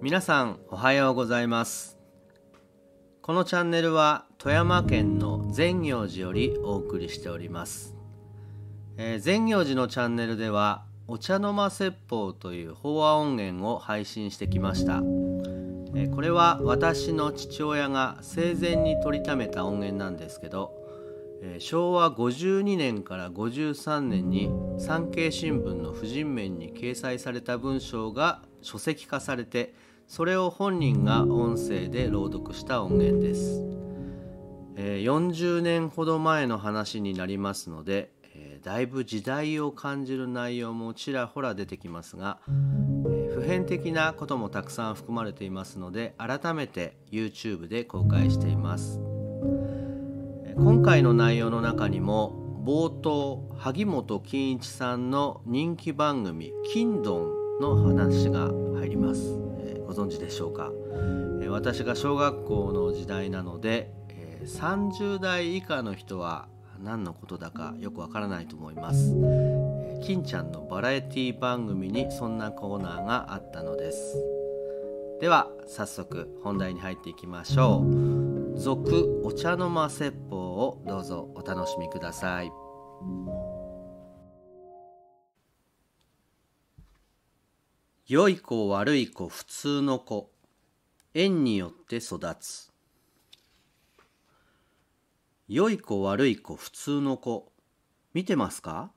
皆さんおはようございます。このチャンネルは富山県の善行寺よりお送りしております、えー、善行寺のチャンネルではお茶の間説法という法話音源を配信してきました、えー、これは私の父親が生前に取りためた音源なんですけどえ昭和52年から53年に産経新聞の婦人面に掲載された文章が書籍化されてそれを本人が音声で朗読した音源です、え40年ほど前の話になりますので、えだいぶ時代を感じる内容もちらほら出てきますが、え普遍的なこともたくさん含まれていますので改めて YouTube で公開しています。今回の内容の中にも冒頭萩本欽一さんの人気番組「金ドン」の話が入ります、えー、ご存知でしょうか、えー、私が小学校の時代なので、えー、30代以下の人は何のことだかよくわからないと思います、え金ちゃんのバラエティ番組にそんなコーナーがあったのです。では早速本題に入っていきましょう。続お茶の間説法をどうぞお楽しみください。良い子悪い子普通の子縁によって育つ。良い子悪い子普通の子見てますか？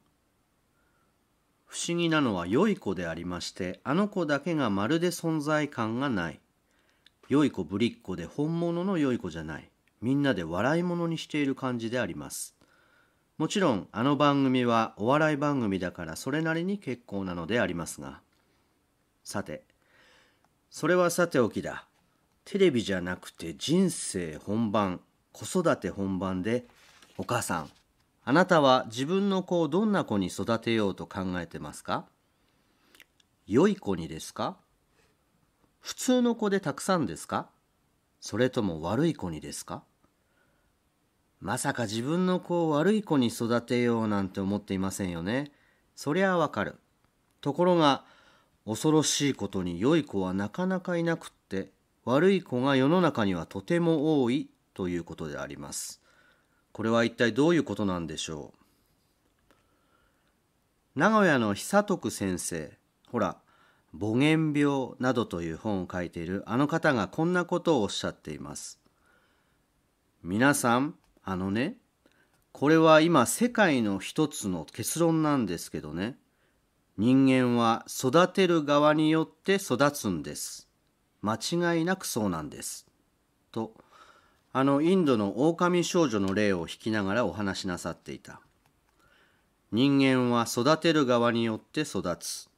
不思議なのは良い子でありましてあの子だけがまるで存在感がない。良い子ぶりっ子で本物の良い子じゃないみんなで笑い物にしている感じであります。もちろんあの番組はお笑い番組だからそれなりに結構なのでありますが。さて、それはさておきだ。テレビじゃなくて人生本番、子育て本番で、お母さん、あなたは自分の子をどんな子に育てようと考えてますか？良い子にですか？普通の子でたくさんですか？それとも悪い子にですか？まさか自分の子を悪い子に育てようなんて思っていませんよね。そりゃわかる。ところが、恐ろしいことに良い子はなかなかいなくって、悪い子が世の中にはとても多いということであります。これは一体どういうことなんでしょう？名古屋の久徳先生、ほら、母原病などという本を書いているあの方がこんなことをおっしゃっています。皆さん、あのね、これは今世界の一つの結論なんですけどね、人間は育てる側によって育つんです。間違いなくそうなんです。と、あのインドの狼少女の例を引きながらお話しなさっていた。人間は育てる側によって育つ。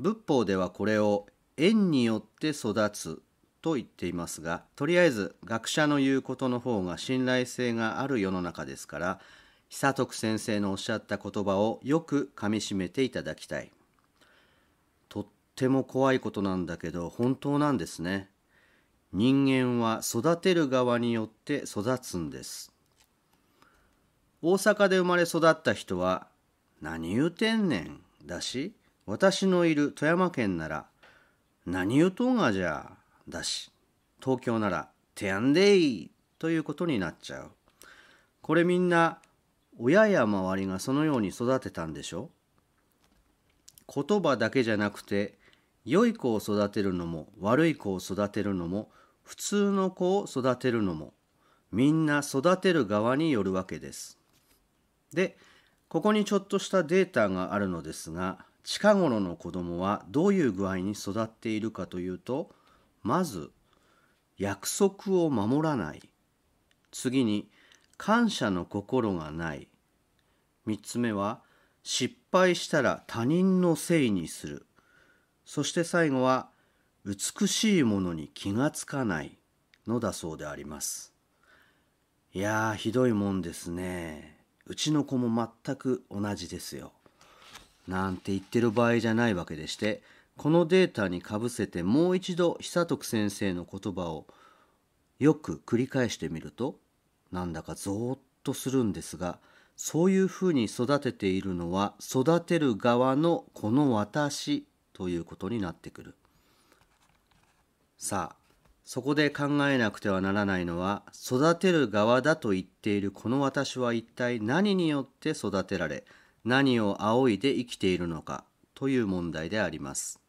仏法ではこれを縁によって育つと言っていますがとりあえず学者の言うことの方が信頼性がある世の中ですから久徳先生のおっしゃった言葉をよくかみしめていただきたい。とっても怖いことなんだけど本当なんですね。人間は育てる側によって育つんです。大阪で生まれ育った人は何言うてんねんだし私のいる富山県なら何言うとんがじゃだし。東京ならてやんでいということになっちゃう。これみんな親や周りがそのように育てたんでしょ？言葉だけじゃなくて良い子を育てるのも悪い子を育てるのも普通の子を育てるのもみんな育てる側によるわけです。でここにちょっとしたデータがあるのですが近頃の子供はどういう具合に育っているかというとまず約束を守らない。次に感謝の心がない。3つ目は失敗したら他人のせいにする。そして最後は美しいものに気がつかない。のだそうであります。いやひどいもんですね。うちの子も全く同じですよ。なんて言ってる場合じゃないわけでしてこのデータにかぶせてもう一度久徳先生の言葉をよく繰り返してみるとなんだかゾーッとするんですがそういうふうに育てているのは育てる側のこの私ということになってくる。さあそこで考えなくてはならないのは育てる側だと言っているこの私は一体何によって育てられ何を仰いで生きているのかという問題であります。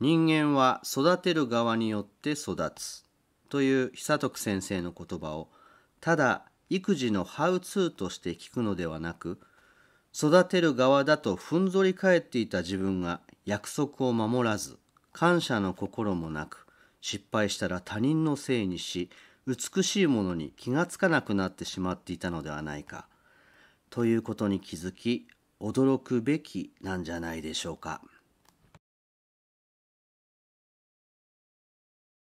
人間は育てる側によって育つという久徳先生の言葉をただ育児のハウツーとして聞くのではなく育てる側だとふんぞり返っていた自分が約束を守らず感謝の心もなく失敗したら他人のせいにし美しいものに気がつかなくなってしまっていたのではないかということに気づき驚くべきなんじゃないでしょうか。